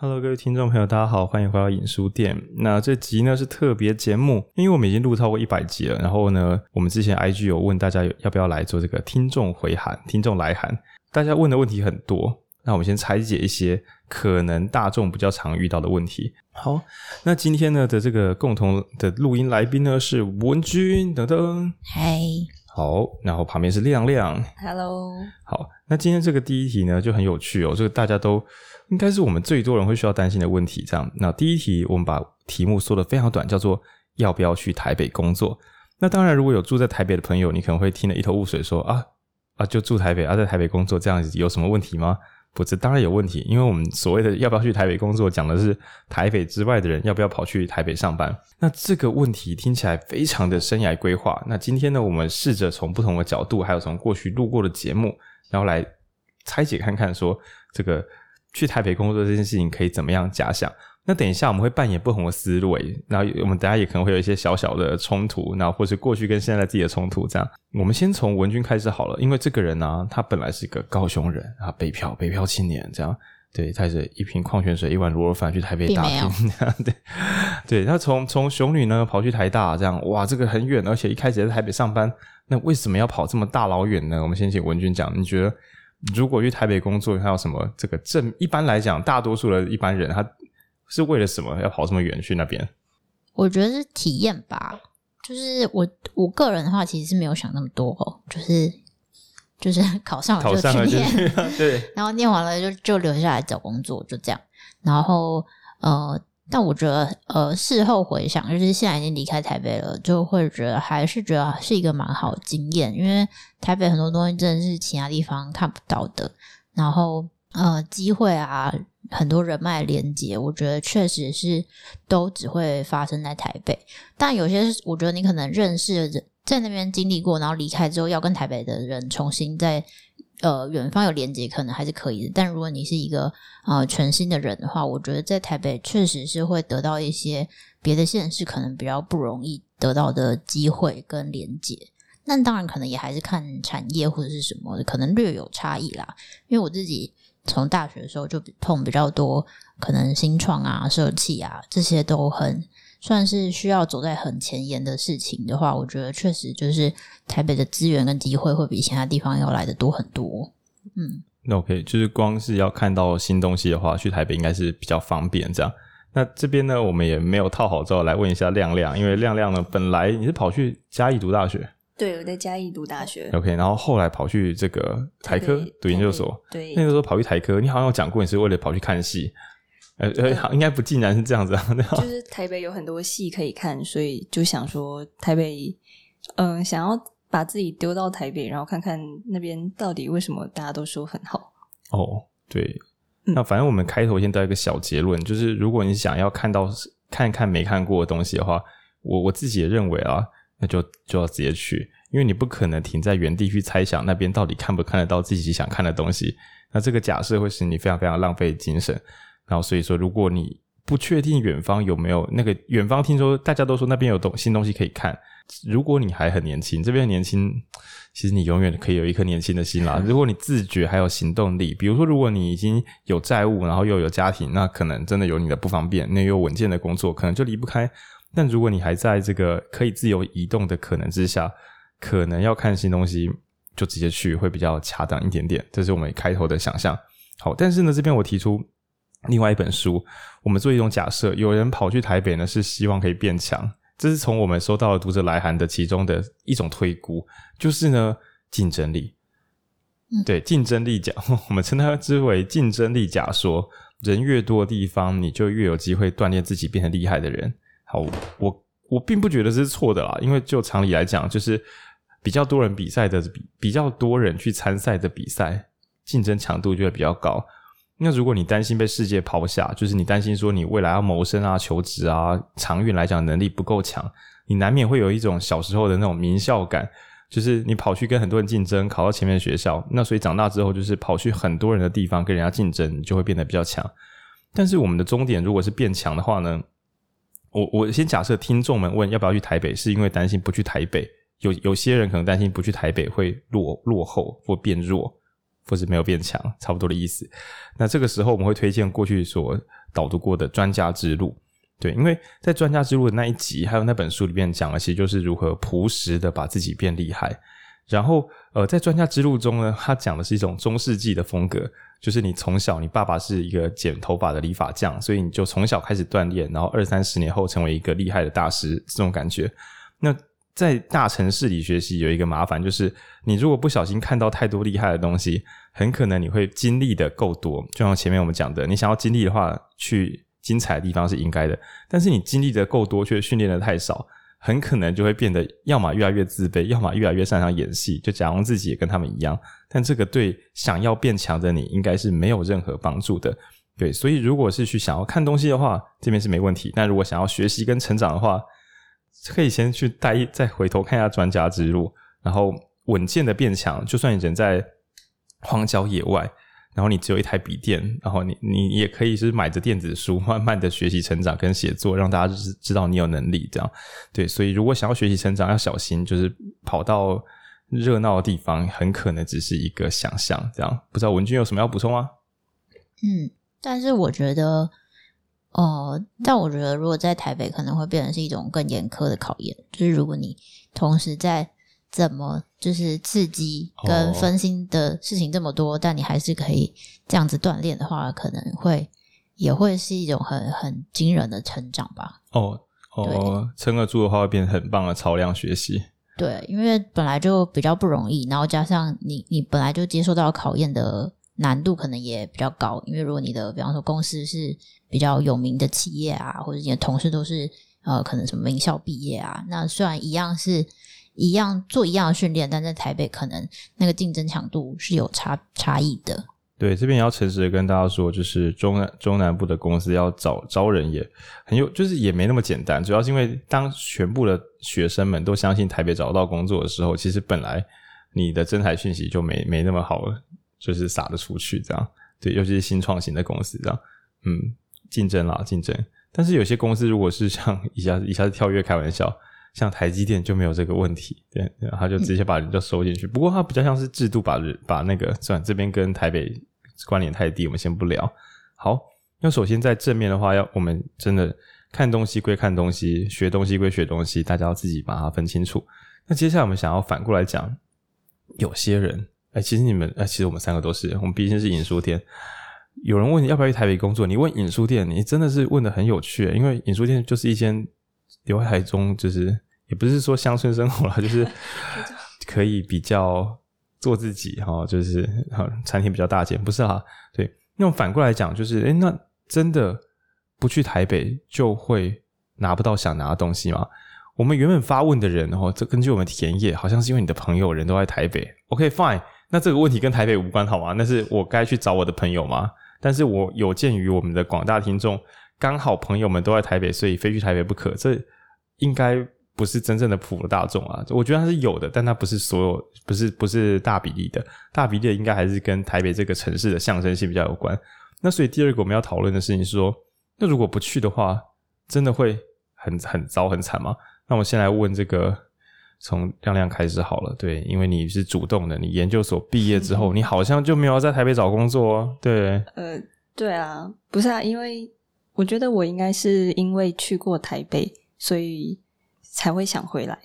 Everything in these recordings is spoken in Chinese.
Hello，各位听众朋友，大家好，欢迎回到影书店。那这集呢是特别节目，因为我们已经录超过一百集了。然后呢，我们之前 IG 有问大家要不要来做这个听众回函、听众来函，大家问的问题很多。那我们先拆解一些可能大众比较常遇到的问题。好，那今天呢的这个共同的录音来宾呢是文君等等。嗨。好，然后旁边是亮亮。Hello。好，那今天这个第一题呢就很有趣哦，这个大家都。应该是我们最多人会需要担心的问题。这样，那第一题我们把题目说得非常短，叫做要不要去台北工作？那当然，如果有住在台北的朋友，你可能会听得一头雾水说，说啊啊，就住台北啊，在台北工作这样子有什么问题吗？不，这当然有问题，因为我们所谓的要不要去台北工作，讲的是台北之外的人要不要跑去台北上班。那这个问题听起来非常的生涯规划。那今天呢，我们试着从不同的角度，还有从过去录过的节目，然后来拆解看看，说这个。去台北工作这件事情可以怎么样假想？那等一下我们会扮演不同的思维，然后我们大家也可能会有一些小小的冲突，然后或是过去跟现在自己的冲突这样。我们先从文君开始好了，因为这个人呢、啊，他本来是一个高雄人啊，北漂北漂青年这样，对，带着一瓶矿泉水、一碗卤肉饭去台北打拼，对 对。他从从雄女呢跑去台大这样，哇，这个很远，而且一开始在台北上班，那为什么要跑这么大老远呢？我们先请文君讲，你觉得？如果去台北工作，他有什么这个正？一般来讲，大多数的一般人，他是为了什么要跑这么远去那边？我觉得是体验吧。就是我我个人的话，其实是没有想那么多哦。就是就是考上了就去念，对，然后念完了就就留下来找工作，就这样。然后呃。但我觉得，呃，事后回想，就是现在已经离开台北了，就会觉得还是觉得是一个蛮好经验，因为台北很多东西真的是其他地方看不到的。然后，呃，机会啊，很多人脉连接，我觉得确实是都只会发生在台北。但有些，我觉得你可能认识的人在那边经历过，然后离开之后要跟台北的人重新再。呃，远方有连接可能还是可以的，但如果你是一个呃全新的人的话，我觉得在台北确实是会得到一些别的县市可能比较不容易得到的机会跟连接。那当然可能也还是看产业或者是什么的，可能略有差异啦。因为我自己从大学的时候就碰比较多，可能新创啊、社企啊这些都很。算是需要走在很前沿的事情的话，我觉得确实就是台北的资源跟机会会比其他地方要来的多很多。嗯，那 OK，就是光是要看到新东西的话，去台北应该是比较方便这样。那这边呢，我们也没有套好之后来问一下亮亮，因为亮亮呢，本来你是跑去嘉义读大学，对，我在嘉义读大学。OK，然后后来跑去这个台科读研究所，对，那个时候跑去台科，你好像有讲过你是为了跑去看戏。呃呃，应该不尽然是这样子啊。就是台北有很多戏可以看，所以就想说台北，嗯、呃，想要把自己丢到台北，然后看看那边到底为什么大家都说很好。哦，对，那反正我们开头先到一个小结论，就是如果你想要看到看看没看过的东西的话，我我自己也认为啊，那就就要直接去，因为你不可能停在原地去猜想那边到底看不看得到自己想看的东西，那这个假设会使你非常非常浪费精神。然后所以说，如果你不确定远方有没有那个远方，听说大家都说那边有东新东西可以看。如果你还很年轻，这边年轻，其实你永远可以有一颗年轻的心啦。如果你自觉还有行动力，比如说如果你已经有债务，然后又有家庭，那可能真的有你的不方便。那又稳健的工作，可能就离不开。但如果你还在这个可以自由移动的可能之下，可能要看新东西，就直接去会比较恰当一点点。这是我们开头的想象。好，但是呢，这边我提出。另外一本书，我们做一种假设，有人跑去台北呢，是希望可以变强。这是从我们收到的读者来函的其中的一种推估，就是呢，竞争力。嗯、对，竞争力假，我们称它之为竞争力假说。人越多的地方，你就越有机会锻炼自己变成厉害的人。好，我我并不觉得这是错的啦，因为就常理来讲，就是比较多人比赛的比比较多人去参赛的比赛，竞争强度就会比较高。那如果你担心被世界抛下，就是你担心说你未来要谋生啊、求职啊，长远来讲能力不够强，你难免会有一种小时候的那种名校感，就是你跑去跟很多人竞争，考到前面的学校，那所以长大之后就是跑去很多人的地方跟人家竞争，你就会变得比较强。但是我们的终点如果是变强的话呢，我我先假设听众们问要不要去台北，是因为担心不去台北，有有些人可能担心不去台北会落落后或变弱。或是没有变强，差不多的意思。那这个时候我们会推荐过去所导读过的《专家之路》。对，因为在《专家之路》的那一集，还有那本书里面讲的，其实就是如何朴实的把自己变厉害。然后，呃，在《专家之路》中呢，他讲的是一种中世纪的风格，就是你从小，你爸爸是一个剪头发的理发匠，所以你就从小开始锻炼，然后二三十年后成为一个厉害的大师，这种感觉。那在大城市里学习有一个麻烦，就是你如果不小心看到太多厉害的东西，很可能你会经历的够多。就像前面我们讲的，你想要经历的话，去。精彩的地方是应该的，但是你经历的够多，却训练的太少，很可能就会变得要么越来越自卑，要么越来越擅长演戏，就假装自己也跟他们一样。但这个对想要变强的你，应该是没有任何帮助的。对，所以如果是去想要看东西的话，这边是没问题。但如果想要学习跟成长的话，可以先去带，再回头看一下专家之路，然后稳健的变强。就算你人在荒郊野外。然后你只有一台笔电，然后你你也可以是买着电子书，慢慢的学习成长跟写作，让大家就是知道你有能力这样。对，所以如果想要学习成长，要小心，就是跑到热闹的地方，很可能只是一个想象这样。不知道文君有什么要补充吗？嗯，但是我觉得，哦、呃，但我觉得如果在台北，可能会变成是一种更严苛的考验，就是如果你同时在。怎么就是刺激跟分心的事情这么多，哦、但你还是可以这样子锻炼的话，可能会也会是一种很很惊人的成长吧。哦哦，撑得住的话会变成很棒的超量学习。对，因为本来就比较不容易，然后加上你你本来就接受到考验的难度可能也比较高，因为如果你的比方说公司是比较有名的企业啊，或者你的同事都是呃可能什么名校毕业啊，那虽然一样是。一样做一样的训练，但在台北可能那个竞争强度是有差差异的。对，这边也要诚实的跟大家说，就是中南中南部的公司要找招人也很有，就是也没那么简单。主要是因为当全部的学生们都相信台北找得到工作的时候，其实本来你的真才讯息就没没那么好了，就是撒得出去这样。对，尤其是新创型的公司这样，嗯，竞争啦，竞争。但是有些公司如果是像一下一下子跳跃开玩笑。像台积电就没有这个问题，对，他就直接把人就收进去。不过他比较像是制度把人把那个，算这边跟台北关联太低，我们先不聊。好，那首先在正面的话，要我们真的看东西归看东西，学东西归学东西，大家要自己把它分清楚。那接下来我们想要反过来讲，有些人，哎，其实你们，哎，其实我们三个都是，我们毕竟是影书店。有人问你要不要去台北工作，你问影书店，你真的是问的很有趣，因为影书店就是一间刘海中就是。也不是说乡村生活啦，就是 可以比较做自己哈，就是餐厅比较大间，不是啊？对，那种反过来讲，就是哎，那真的不去台北就会拿不到想拿的东西吗？我们原本发问的人哦，这根据我们田野，好像是因为你的朋友人都在台北。OK fine，那这个问题跟台北无关好吗？那是我该去找我的朋友吗？但是我有鉴于我们的广大听众，刚好朋友们都在台北，所以非去台北不可，这应该。不是真正的普罗大众啊，我觉得它是有的，但它不是所有，不是不是大比例的，大比例的应该还是跟台北这个城市的象征性比较有关。那所以第二个我们要讨论的事情是说，那如果不去的话，真的会很很糟很惨吗？那我先来问这个，从亮亮开始好了，对，因为你是主动的，你研究所毕业之后，你好像就没有在台北找工作哦，对，呃，对啊，不是啊，因为我觉得我应该是因为去过台北，所以。才会想回来，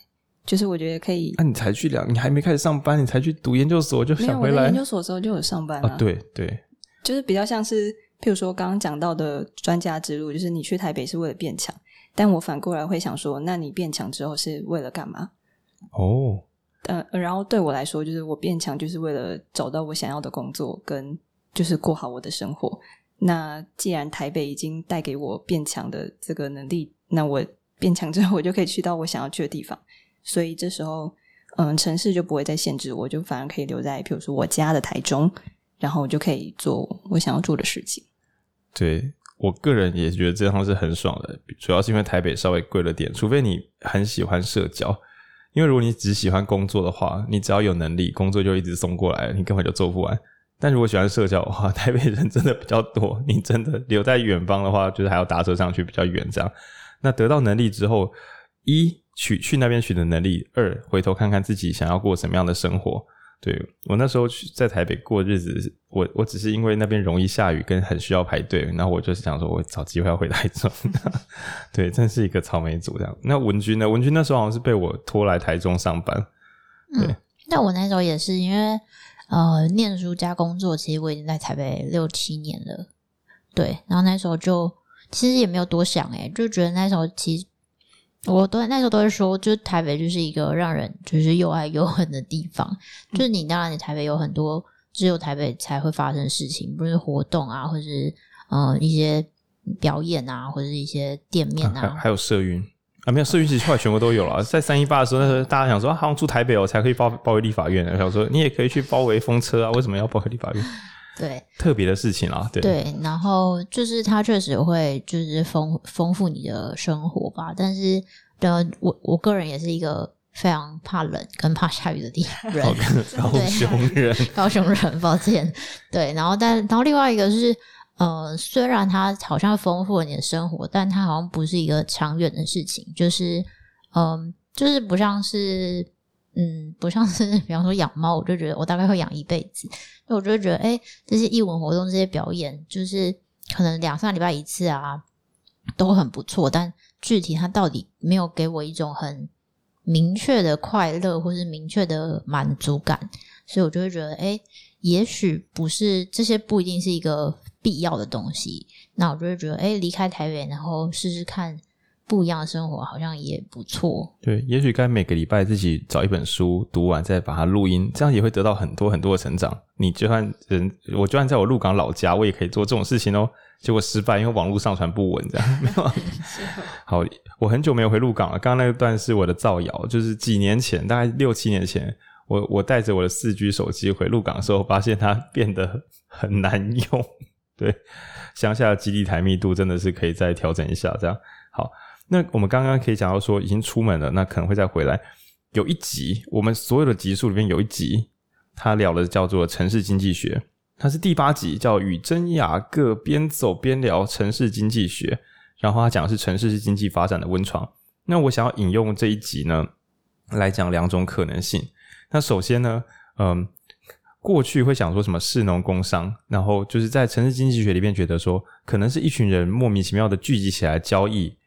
就是我觉得可以。那、啊、你才去两，你还没开始上班，你才去读研究所就想回来？研究所的时候就有上班啊。对对，就是比较像是，譬如说刚刚讲到的专家之路，就是你去台北是为了变强，但我反过来会想说，那你变强之后是为了干嘛？哦，呃，然后对我来说，就是我变强就是为了找到我想要的工作，跟就是过好我的生活。那既然台北已经带给我变强的这个能力，那我。变强之后，我就可以去到我想要去的地方，所以这时候，嗯，城市就不会再限制我，就反而可以留在，比如说我家的台中，然后我就可以做我想要做的事情。对，我个人也觉得这样是很爽的，主要是因为台北稍微贵了点，除非你很喜欢社交，因为如果你只喜欢工作的话，你只要有能力，工作就一直送过来，你根本就做不完。但如果喜欢社交的话，台北人真的比较多，你真的留在远方的话，就是还要搭车上去比较远，这样。那得到能力之后，一取去那边取得能力，二回头看看自己想要过什么样的生活，对，我那时候去在台北过日子，我我只是因为那边容易下雨，跟很需要排队，然后我就是想说，我找机会要回台中。对，真是一个草莓族这样。那文君呢？文君那时候好像是被我拖来台中上班。对，嗯、那我那时候也是因为呃，念书加工作，其实我已经在台北六七年了。对，然后那时候就其实也没有多想，诶，就觉得那时候其实。我都那时候都会说，就是台北就是一个让人就是又爱又恨的地方。嗯、就是你当然，你台北有很多只有台北才会发生的事情，不是活动啊，或者是呃一些表演啊，或者是一些店面啊，啊还，有社运啊，没有社运其实后来全部都有了。在三一八的时候，那时候大家想说，好像住台北哦才可以包包围立法院，想说你也可以去包围风车啊，为什么要包围立法院？对，特别的事情啊，对。对，然后就是它确实会就是丰丰富你的生活吧，但是的我我个人也是一个非常怕冷跟怕下雨的地人，高雄人，高雄人，抱歉，对，然后但然后另外一个是呃，虽然它好像丰富了你的生活，但它好像不是一个长远的事情，就是嗯、呃，就是不像是。嗯，不像是比方说养猫，我就觉得我大概会养一辈子。那我就觉得，哎、这些艺文活动、这些表演，就是可能两三个礼拜一次啊，都很不错。但具体它到底没有给我一种很明确的快乐，或是明确的满足感，所以我就会觉得，哎、也许不是这些，不一定是一个必要的东西。那我就会觉得，哎、离开台北，然后试试看。不一样的生活好像也不错。对，也许该每个礼拜自己找一本书读完，再把它录音，这样也会得到很多很多的成长。你就算人，我就算在我鹿港老家，我也可以做这种事情哦。结果失败，因为网络上传不稳，这样 没有。好，我很久没有回鹿港了。刚刚那段是我的造谣，就是几年前，大概六七年前，我我带着我的四 G 手机回鹿港的时候，发现它变得很难用。对，乡下的基地台密度真的是可以再调整一下，这样好。那我们刚刚可以讲到说已经出门了，那可能会再回来。有一集，我们所有的集数里面有一集，他聊的叫做城市经济学，它是第八集，叫与真雅各边走边聊城市经济学。然后他讲的是城市是经济发展的温床。那我想要引用这一集呢，来讲两种可能性。那首先呢，嗯，过去会想说什么市农工商，然后就是在城市经济学里面觉得说，可能是一群人莫名其妙的聚集起来交易。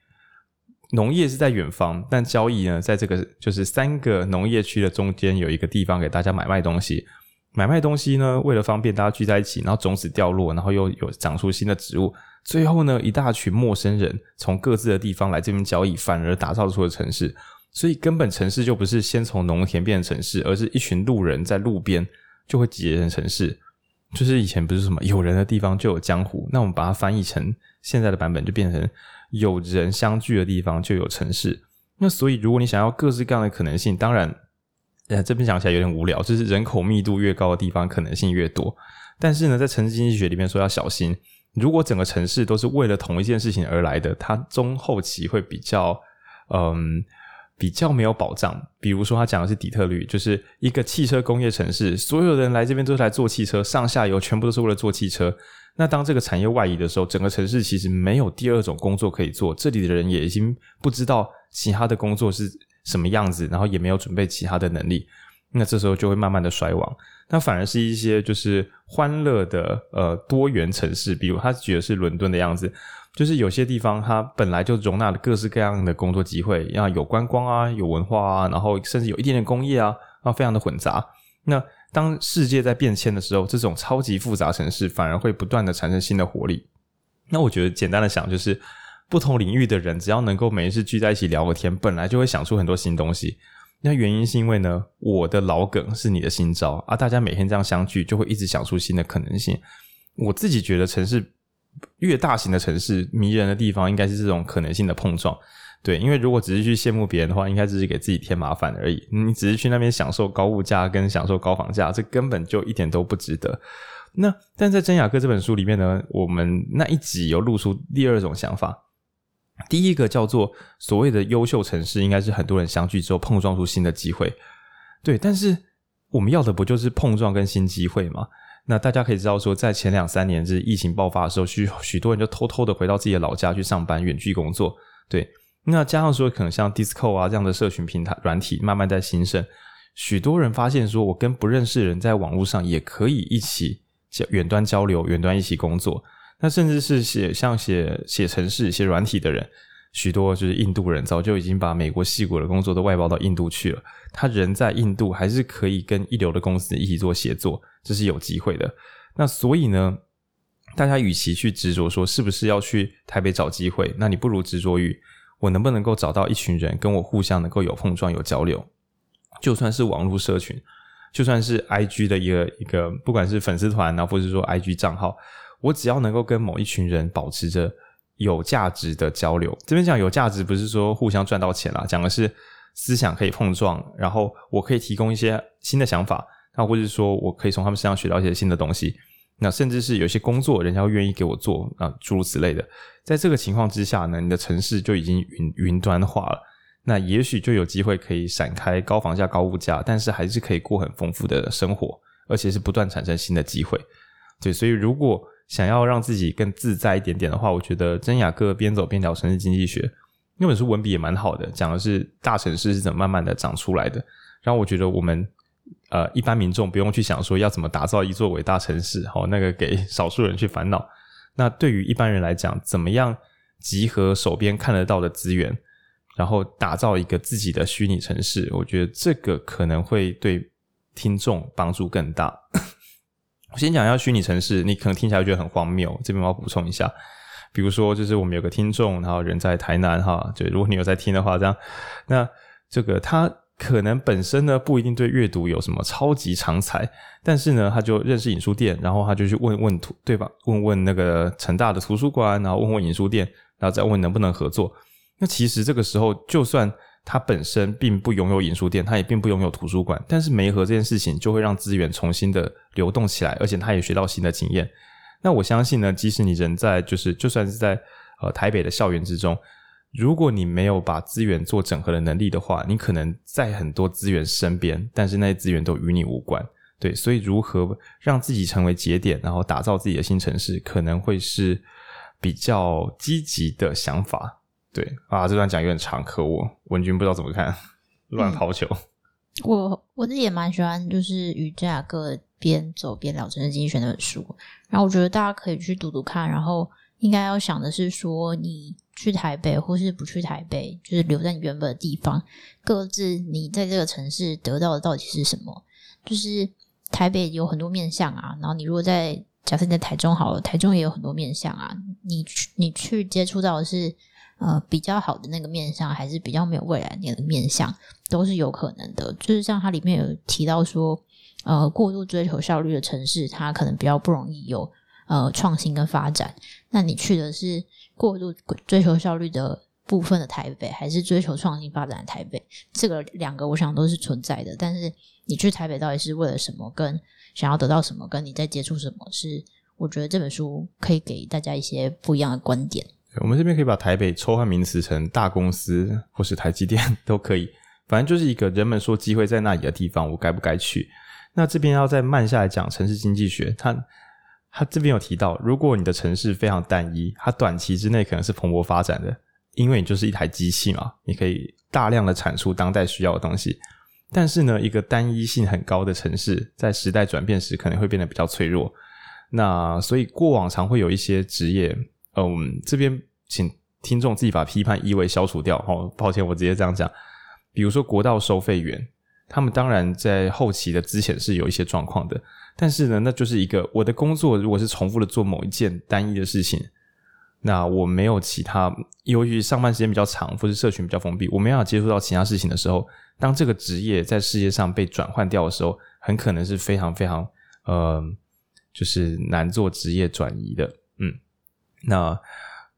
农业是在远方，但交易呢，在这个就是三个农业区的中间有一个地方给大家买卖东西。买卖东西呢，为了方便大家聚在一起，然后种子掉落，然后又有长出新的植物。最后呢，一大群陌生人从各自的地方来这边交易，反而打造出了城市。所以根本城市就不是先从农田变成城市，而是一群路人在路边就会结成城市。就是以前不是什么有人的地方就有江湖，那我们把它翻译成现在的版本，就变成。有人相聚的地方就有城市，那所以如果你想要各式各样的可能性，当然，呃，这边讲起来有点无聊，就是人口密度越高的地方可能性越多。但是呢，在城市经济学里面说要小心，如果整个城市都是为了同一件事情而来的，它中后期会比较，嗯，比较没有保障。比如说他讲的是底特律，就是一个汽车工业城市，所有人来这边都是来做汽车，上下游全部都是为了做汽车。那当这个产业外移的时候，整个城市其实没有第二种工作可以做，这里的人也已经不知道其他的工作是什么样子，然后也没有准备其他的能力，那这时候就会慢慢的衰亡。那反而是一些就是欢乐的呃多元城市，比如他举的是伦敦的样子，就是有些地方它本来就容纳了各式各样的工作机会，要有观光啊，有文化啊，然后甚至有一点点工业啊，啊，非常的混杂。那当世界在变迁的时候，这种超级复杂城市反而会不断的产生新的活力。那我觉得简单的想，就是不同领域的人只要能够每一次聚在一起聊个天，本来就会想出很多新东西。那原因是因为呢，我的老梗是你的新招啊，大家每天这样相聚，就会一直想出新的可能性。我自己觉得，城市越大型的城市，迷人的地方应该是这种可能性的碰撞。对，因为如果只是去羡慕别人的话，应该只是给自己添麻烦而已。你只是去那边享受高物价跟享受高房价，这根本就一点都不值得。那但在真雅各这本书里面呢，我们那一集有露出第二种想法。第一个叫做所谓的优秀城市，应该是很多人相聚之后碰撞出新的机会。对，但是我们要的不就是碰撞跟新机会吗？那大家可以知道说，在前两三年是疫情爆发的时候，许许多人就偷偷的回到自己的老家去上班，远距工作。对。那加上说，可能像 Discord 啊这样的社群平台软体慢慢在兴盛，许多人发现说，我跟不认识的人在网络上也可以一起远端交流，远端一起工作。那甚至是写像写写程式、写软体的人，许多就是印度人早就已经把美国矽谷的工作都外包到印度去了。他人在印度，还是可以跟一流的公司一起做协作，这是有机会的。那所以呢，大家与其去执着说是不是要去台北找机会，那你不如执着于我能不能够找到一群人跟我互相能够有碰撞、有交流。就算是网络社群，就算是 IG 的一个一个，不管是粉丝团啊，或者说 IG 账号，我只要能够跟某一群人保持着有价值的交流。这边讲有价值，不是说互相赚到钱啦，讲的是思想可以碰撞，然后我可以提供一些新的想法，那或者说我可以从他们身上学到一些新的东西。那甚至是有些工作，人家会愿意给我做啊，诸如此类的。在这个情况之下呢，你的城市就已经云云端化了。那也许就有机会可以闪开高房价、高物价，但是还是可以过很丰富的生活，而且是不断产生新的机会。对，所以如果想要让自己更自在一点点的话，我觉得真雅各边走边聊城市经济学那本书文笔也蛮好的，讲的是大城市是怎么慢慢的长出来的。然后我觉得我们。呃，一般民众不用去想说要怎么打造一座伟大城市，好，那个给少数人去烦恼。那对于一般人来讲，怎么样集合手边看得到的资源，然后打造一个自己的虚拟城市？我觉得这个可能会对听众帮助更大。我先讲一下虚拟城市，你可能听起来觉得很荒谬，这边我要补充一下。比如说，就是我们有个听众，然后人在台南，哈，就如果你有在听的话，这样，那这个他。可能本身呢不一定对阅读有什么超级长才，但是呢他就认识影书店，然后他就去问问图对吧？问问那个成大的图书馆，然后问问影书店，然后再问能不能合作。那其实这个时候，就算他本身并不拥有影书店，他也并不拥有图书馆，但是媒合这件事情就会让资源重新的流动起来，而且他也学到新的经验。那我相信呢，即使你人在就是就算是在呃台北的校园之中。如果你没有把资源做整合的能力的话，你可能在很多资源身边，但是那些资源都与你无关。对，所以如何让自己成为节点，然后打造自己的新城市，可能会是比较积极的想法。对啊，这段讲有点长，可我，文君不知道怎么看，乱抛球。嗯、我我自己也蛮喜欢，就是与这雅各边走边聊城市经济学那本书，然后我觉得大家可以去读读看，然后应该要想的是说你。去台北，或是不去台北，就是留在你原本的地方。各自你在这个城市得到的到底是什么？就是台北有很多面相啊，然后你如果在假设你在台中好了，台中也有很多面相啊。你去你去接触到的是呃比较好的那个面相，还是比较没有未来的面相，都是有可能的。就是像它里面有提到说，呃，过度追求效率的城市，它可能比较不容易有呃创新跟发展。那你去的是。过度追求效率的部分的台北，还是追求创新发展的台北？这个两个，我想都是存在的。但是你去台北到底是为了什么？跟想要得到什么？跟你在接触什么？是我觉得这本书可以给大家一些不一样的观点。我们这边可以把台北抽换名词成大公司，或是台积电 都可以。反正就是一个人们说机会在那里的地方，我该不该去？那这边要再慢下来讲城市经济学，它。他这边有提到，如果你的城市非常单一，它短期之内可能是蓬勃发展的，因为你就是一台机器嘛，你可以大量的产出当代需要的东西。但是呢，一个单一性很高的城市，在时代转变时可能会变得比较脆弱。那所以过往常会有一些职业，嗯，这边请听众自己把批判意味消除掉。哦，抱歉，我直接这样讲。比如说国道收费员，他们当然在后期的之前是有一些状况的。但是呢，那就是一个我的工作，如果是重复的做某一件单一的事情，那我没有其他，由于上班时间比较长，或是社群比较封闭，我没办法接触到其他事情的时候，当这个职业在世界上被转换掉的时候，很可能是非常非常呃，就是难做职业转移的。嗯，那。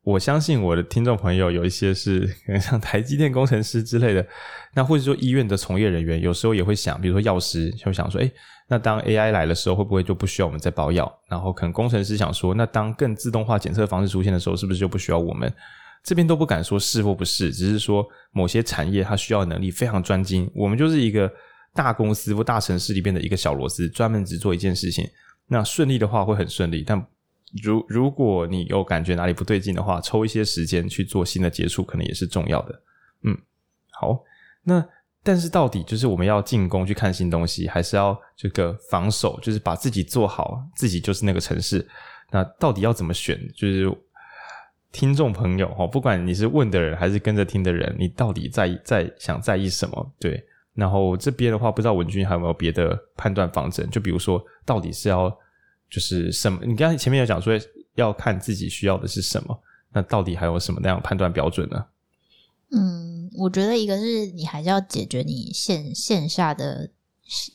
我相信我的听众朋友有一些是可能像台积电工程师之类的，那或者说医院的从业人员，有时候也会想，比如说药师就想说，诶，那当 AI 来的时候，会不会就不需要我们再包药？然后可能工程师想说，那当更自动化检测方式出现的时候，是不是就不需要我们？这边都不敢说是或不是，只是说某些产业它需要能力非常专精，我们就是一个大公司或大城市里边的一个小螺丝，专门只做一件事情。那顺利的话会很顺利，但。如如果你有感觉哪里不对劲的话，抽一些时间去做新的接触，可能也是重要的。嗯，好，那但是到底就是我们要进攻去看新东西，还是要这个防守，就是把自己做好，自己就是那个城市。那到底要怎么选？就是听众朋友哈，不管你是问的人还是跟着听的人，你到底在在想在意什么？对。然后这边的话，不知道文君还有没有别的判断方针？就比如说，到底是要就是什么？你刚才前面有讲说要看自己需要的是什么，那到底还有什么那样判断标准呢？嗯，我觉得一个是你还是要解决你线线下的，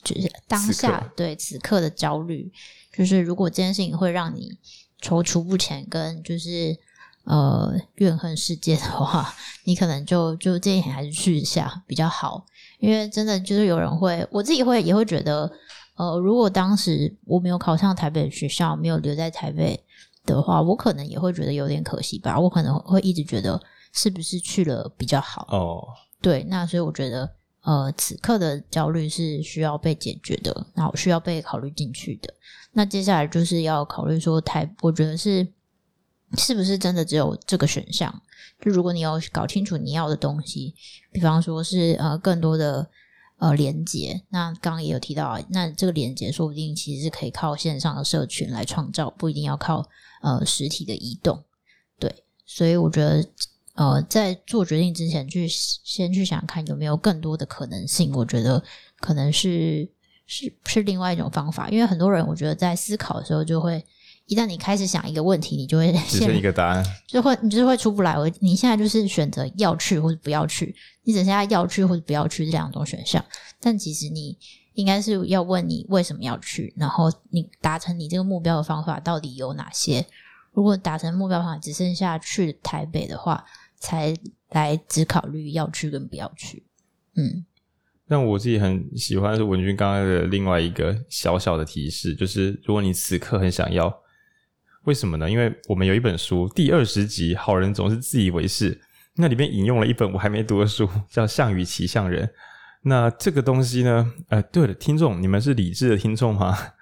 就是当下此对此刻的焦虑。就是如果这件事情会让你踌躇不前，跟就是呃怨恨世界的话，你可能就就建议还是去一下比较好。因为真的就是有人会，我自己会也会觉得，呃，如果当时我没有考上台北的学校，没有留在台北的话，我可能也会觉得有点可惜吧。我可能会一直觉得是不是去了比较好哦。对，那所以我觉得，呃，此刻的焦虑是需要被解决的，然后需要被考虑进去的。那接下来就是要考虑说台，我觉得是是不是真的只有这个选项？就如果你要搞清楚你要的东西，比方说是呃更多的呃连接，那刚刚也有提到，那这个连接说不定其实是可以靠线上的社群来创造，不一定要靠呃实体的移动。对，所以我觉得呃在做决定之前，去先去想看有没有更多的可能性，我觉得可能是。是是另外一种方法，因为很多人我觉得在思考的时候，就会一旦你开始想一个问题，你就会 只剩一个答案，就会你就是会出不来。我你现在就是选择要去或者不要去，你只剩下要去或者不要去这两种选项。但其实你应该是要问你为什么要去，然后你达成你这个目标的方法到底有哪些？如果达成目标方法只剩下去台北的话，才来只考虑要去跟不要去。嗯。但我自己很喜欢是文君刚刚的另外一个小小的提示，就是如果你此刻很想要，为什么呢？因为我们有一本书第二十集《好人总是自以为是》，那里面引用了一本我还没读的书，叫《项羽骑象人》。那这个东西呢？呃，对了，听众，你们是理智的听众吗？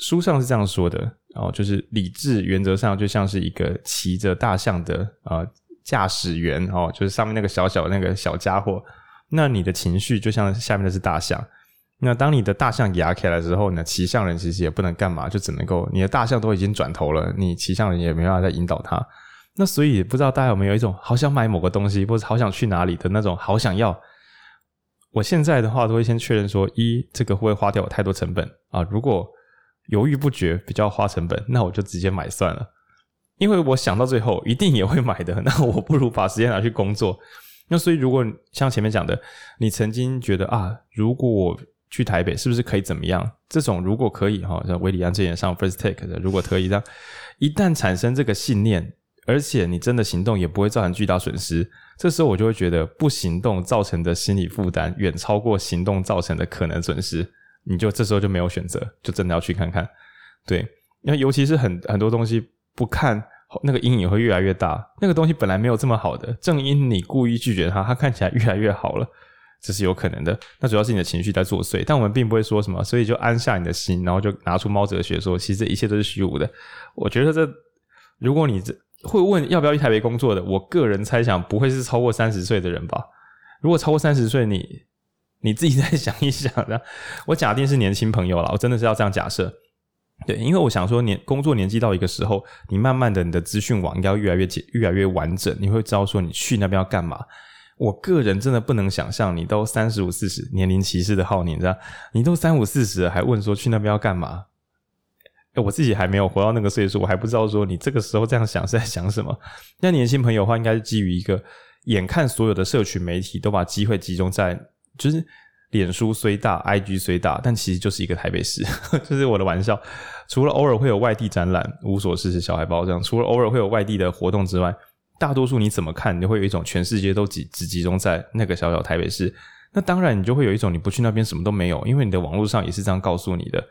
书上是这样说的哦，就是理智原则上就像是一个骑着大象的啊驾驶员哦，就是上面那个小小的那个小家伙。那你的情绪就像下面的是大象，那当你的大象牙起来的时候呢，骑象人其实也不能干嘛，就只能够你的大象都已经转头了，你骑象人也没办法再引导它。那所以不知道大家有没有一种好想买某个东西，或者好想去哪里的那种好想要。我现在的话都会先确认说，一这个会不会花掉我太多成本啊？如果犹豫不决比较花成本，那我就直接买算了，因为我想到最后一定也会买的，那我不如把时间拿去工作。那所以，如果像前面讲的，你曾经觉得啊，如果去台北，是不是可以怎么样？这种如果可以哈，像韦里安之前上 First Take 的，如果可以这样，一旦产生这个信念，而且你真的行动也不会造成巨大损失，这时候我就会觉得不行动造成的心理负担远超过行动造成的可能损失，你就这时候就没有选择，就真的要去看看。对，因为尤其是很很多东西不看。那个阴影会越来越大，那个东西本来没有这么好的，正因你故意拒绝它，它看起来越来越好了，这是有可能的。那主要是你的情绪在作祟，但我们并不会说什么，所以就安下你的心，然后就拿出猫哲学说，其实这一切都是虚无的。我觉得这，如果你这会问要不要去台北工作的，我个人猜想不会是超过三十岁的人吧？如果超过三十岁，你你自己 再想一想的。我假定是年轻朋友啦，我真的是要这样假设。对，因为我想说年，工作年纪到一个时候，你慢慢的，你的资讯网应该越来越，越来越完整，你会知道说你去那边要干嘛。我个人真的不能想象，你都三十五、四十，年龄歧视的号，你知道，你都三五四十了，还问说去那边要干嘛？我自己还没有活到那个岁数，我还不知道说你这个时候这样想是在想什么。那年轻朋友的话，应该是基于一个，眼看所有的社群媒体都把机会集中在，就是。脸书虽大，IG 虽大，但其实就是一个台北市，这是我的玩笑。除了偶尔会有外地展览，无所事事小海豹这样，除了偶尔会有外地的活动之外，大多数你怎么看，你会有一种全世界都集只集中在那个小小台北市。那当然，你就会有一种你不去那边什么都没有，因为你的网络上也是这样告诉你的。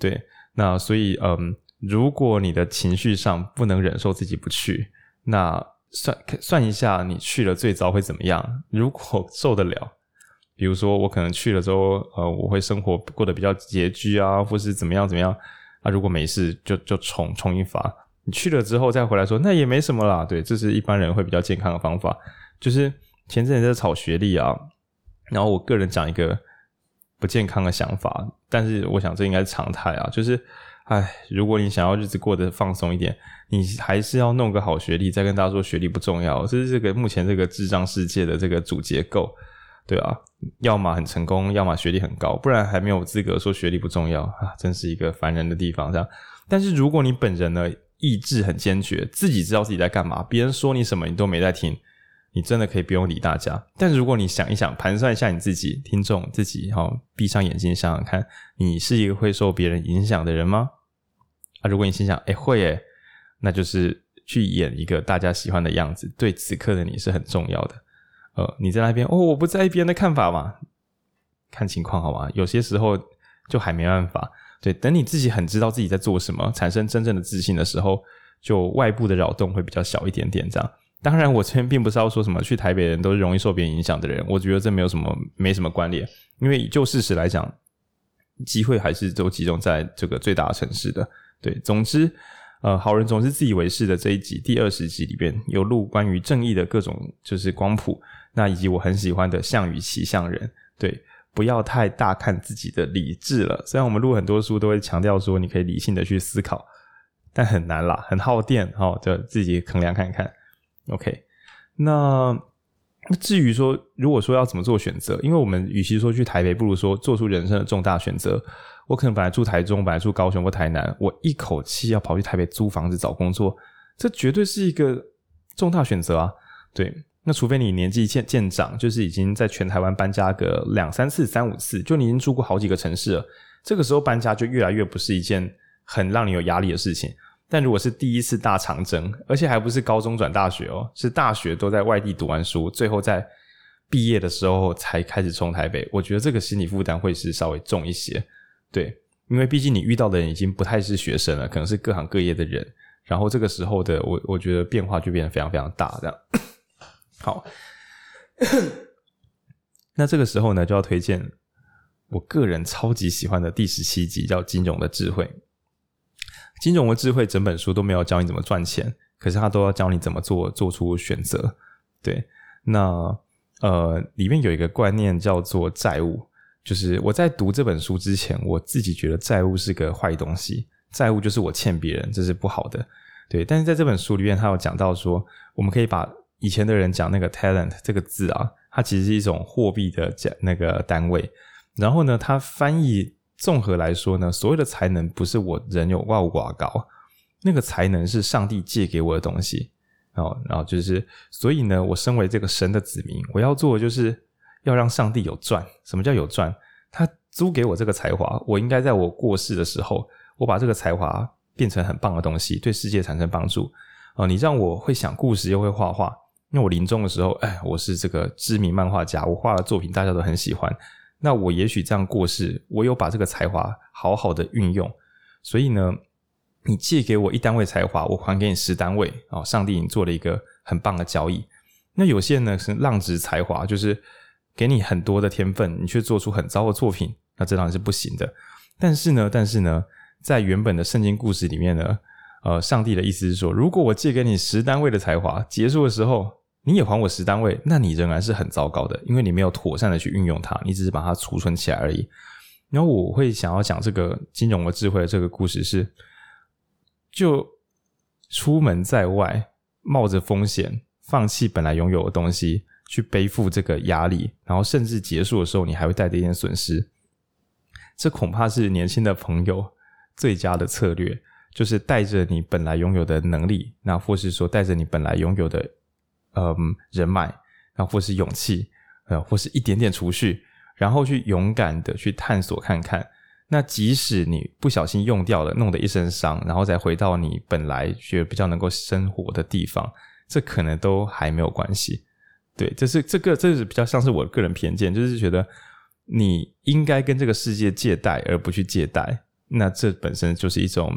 对，那所以，嗯，如果你的情绪上不能忍受自己不去，那算算一下，你去了最糟会怎么样？如果受得了。比如说，我可能去了之后，呃，我会生活过得比较拮据啊，或是怎么样怎么样。啊，如果没事，就就冲冲一发。你去了之后再回来说，那也没什么啦。对，这是一般人会比较健康的方法。就是前阵子在炒学历啊，然后我个人讲一个不健康的想法，但是我想这应该是常态啊，就是，哎，如果你想要日子过得放松一点，你还是要弄个好学历。再跟大家说，学历不重要，这是这个目前这个智障世界的这个主结构，对啊，要么很成功，要么学历很高，不然还没有资格说学历不重要啊，真是一个烦人的地方。这样，但是如果你本人呢，意志很坚决，自己知道自己在干嘛，别人说你什么你都没在听。你真的可以不用理大家，但如果你想一想，盘算一下你自己，听众自己，哈，闭上眼睛想想看，你是一个会受别人影响的人吗？啊，如果你心想，哎、会耶，那就是去演一个大家喜欢的样子，对此刻的你是很重要的。呃，你在那边，哦，我不在意别人的看法嘛，看情况好吗？有些时候就还没办法。对，等你自己很知道自己在做什么，产生真正的自信的时候，就外部的扰动会比较小一点点，这样。当然，我这边并不是要说什么去台北人都是容易受别人影响的人，我觉得这没有什么没什么关联，因为就事实来讲，机会还是都集中在这个最大的城市的。对，总之，呃，好人总是自以为是的这一集第二十集里边有录关于正义的各种就是光谱，那以及我很喜欢的项羽骑象人。对，不要太大看自己的理智了。虽然我们录很多书都会强调说你可以理性的去思考，但很难啦，很耗电哦，就自己衡量看看。OK，那至于说，如果说要怎么做选择，因为我们与其说去台北，不如说做出人生的重大选择。我可能本来住台中，本来住高雄或台南，我一口气要跑去台北租房子找工作，这绝对是一个重大选择啊！对，那除非你年纪渐渐长，就是已经在全台湾搬家个两三次、三五次，就你已经住过好几个城市了，这个时候搬家就越来越不是一件很让你有压力的事情。但如果是第一次大长征，而且还不是高中转大学哦，是大学都在外地读完书，最后在毕业的时候才开始冲台北，我觉得这个心理负担会是稍微重一些。对，因为毕竟你遇到的人已经不太是学生了，可能是各行各业的人，然后这个时候的我，我觉得变化就变得非常非常大。这样，好，那这个时候呢，就要推荐我个人超级喜欢的第十七集，叫《金融的智慧》。金融的智慧，整本书都没有教你怎么赚钱，可是他都要教你怎么做，做出选择。对，那呃，里面有一个观念叫做债务，就是我在读这本书之前，我自己觉得债务是个坏东西，债务就是我欠别人，这是不好的。对，但是在这本书里面，他有讲到说，我们可以把以前的人讲那个 talent 这个字啊，它其实是一种货币的讲那个单位，然后呢，它翻译。综合来说呢，所谓的才能不是我人有哇哇高，那个才能是上帝借给我的东西哦。然后就是，所以呢，我身为这个神的子民，我要做的就是要让上帝有赚。什么叫有赚？他租给我这个才华，我应该在我过世的时候，我把这个才华变成很棒的东西，对世界产生帮助。哦，你让我会讲故事又会画画，那我临终的时候，哎，我是这个知名漫画家，我画的作品大家都很喜欢。那我也许这样过世，我有把这个才华好好的运用，所以呢，你借给我一单位才华，我还给你十单位哦。上帝你做了一个很棒的交易。那有些人呢是浪掷才华，就是给你很多的天分，你却做出很糟的作品，那这当然是不行的。但是呢，但是呢，在原本的圣经故事里面呢，呃，上帝的意思是说，如果我借给你十单位的才华，结束的时候。你也还我十单位，那你仍然是很糟糕的，因为你没有妥善的去运用它，你只是把它储存起来而已。然后我会想要讲这个金融的智慧的这个故事是，就出门在外，冒着风险，放弃本来拥有的东西，去背负这个压力，然后甚至结束的时候，你还会带着一点损失。这恐怕是年轻的朋友最佳的策略，就是带着你本来拥有的能力，那或是说带着你本来拥有的。嗯，人脉，然后或是勇气，呃，或是一点点储蓄，然后去勇敢的去探索看看。那即使你不小心用掉了，弄得一身伤，然后再回到你本来觉得比较能够生活的地方，这可能都还没有关系。对，这是这个，这是比较像是我个人偏见，就是觉得你应该跟这个世界借贷，而不去借贷。那这本身就是一种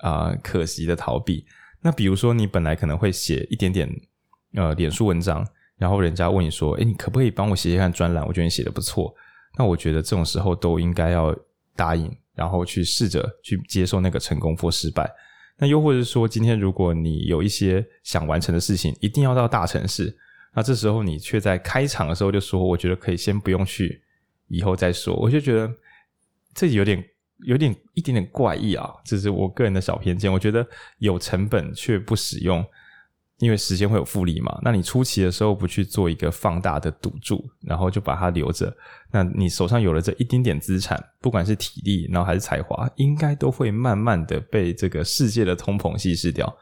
啊，可惜的逃避。那比如说，你本来可能会写一点点。呃，脸书文章，然后人家问你说：“哎，你可不可以帮我写写看专栏？我觉得你写的不错。”那我觉得这种时候都应该要答应，然后去试着去接受那个成功或失败。那又或者说，今天如果你有一些想完成的事情，一定要到大城市，那这时候你却在开场的时候就说：“我觉得可以先不用去，以后再说。”我就觉得这有点、有点一点点怪异啊，这是我个人的小偏见。我觉得有成本却不使用。因为时间会有复利嘛，那你初期的时候不去做一个放大的赌注，然后就把它留着，那你手上有了这一丁点资产，不管是体力，然后还是才华，应该都会慢慢的被这个世界的通膨稀释掉。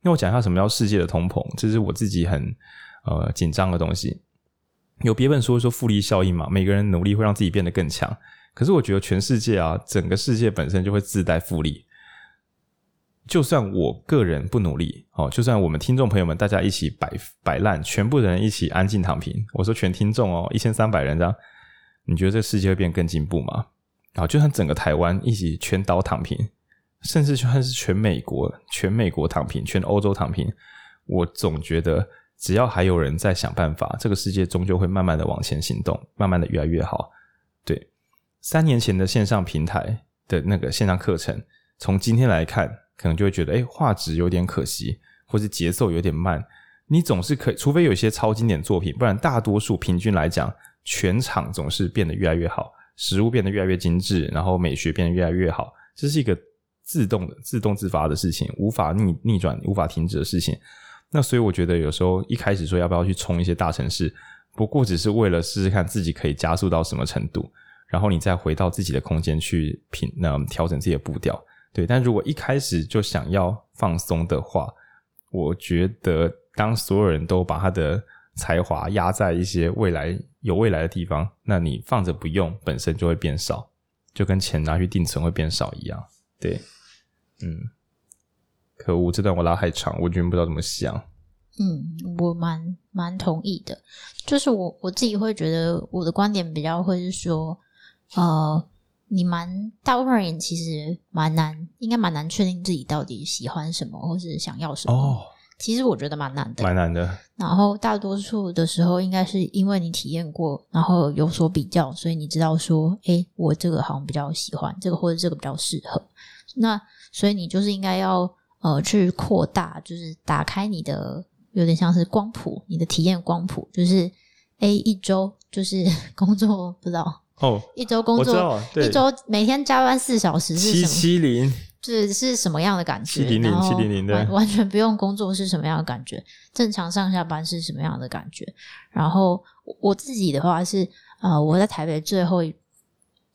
那我讲一下什么叫世界的通膨，这是我自己很呃紧张的东西。有别本书说复利效应嘛，每个人努力会让自己变得更强，可是我觉得全世界啊，整个世界本身就会自带复利。就算我个人不努力，哦，就算我们听众朋友们大家一起摆摆烂，全部人一起安静躺平，我说全听众哦，一千三百人这样，你觉得这世界会变更进步吗？啊，就算整个台湾一起全岛躺平，甚至就算是全美国、全美国躺平、全欧洲躺平，我总觉得只要还有人在想办法，这个世界终究会慢慢的往前行动，慢慢的越来越好。三年前的线上平台的那个线上课程，从今天来看。可能就会觉得，诶，画质有点可惜，或是节奏有点慢。你总是可以，除非有一些超经典作品，不然大多数平均来讲，全场总是变得越来越好，实物变得越来越精致，然后美学变得越来越好。这是一个自动的、自动自发的事情，无法逆逆转、无法停止的事情。那所以我觉得，有时候一开始说要不要去冲一些大城市，不过只是为了试试看自己可以加速到什么程度，然后你再回到自己的空间去品，那调整自己的步调。对，但如果一开始就想要放松的话，我觉得当所有人都把他的才华压在一些未来有未来的地方，那你放着不用，本身就会变少，就跟钱拿去定存会变少一样。对，嗯，可恶，这段我拉太长，我完全不知道怎么想。嗯，我蛮蛮同意的，就是我我自己会觉得我的观点比较会是说，呃。你蛮大部分人其实蛮难，应该蛮难确定自己到底喜欢什么或是想要什么。哦，其实我觉得蛮难的，蛮难的。然后大多数的时候，应该是因为你体验过，然后有所比较，所以你知道说，诶，我这个好像比较喜欢这个，或者这个比较适合。那所以你就是应该要呃去扩大，就是打开你的有点像是光谱，你的体验光谱，就是诶一周就是 工作不知道。哦，一周工作，一周每天加班四小时？七七零，是是什么样的感觉？七零零七零零，对，完完全不用工作是什么样的感觉？正常上下班是什么样的感觉？然后我自己的话是，呃，我在台北最后一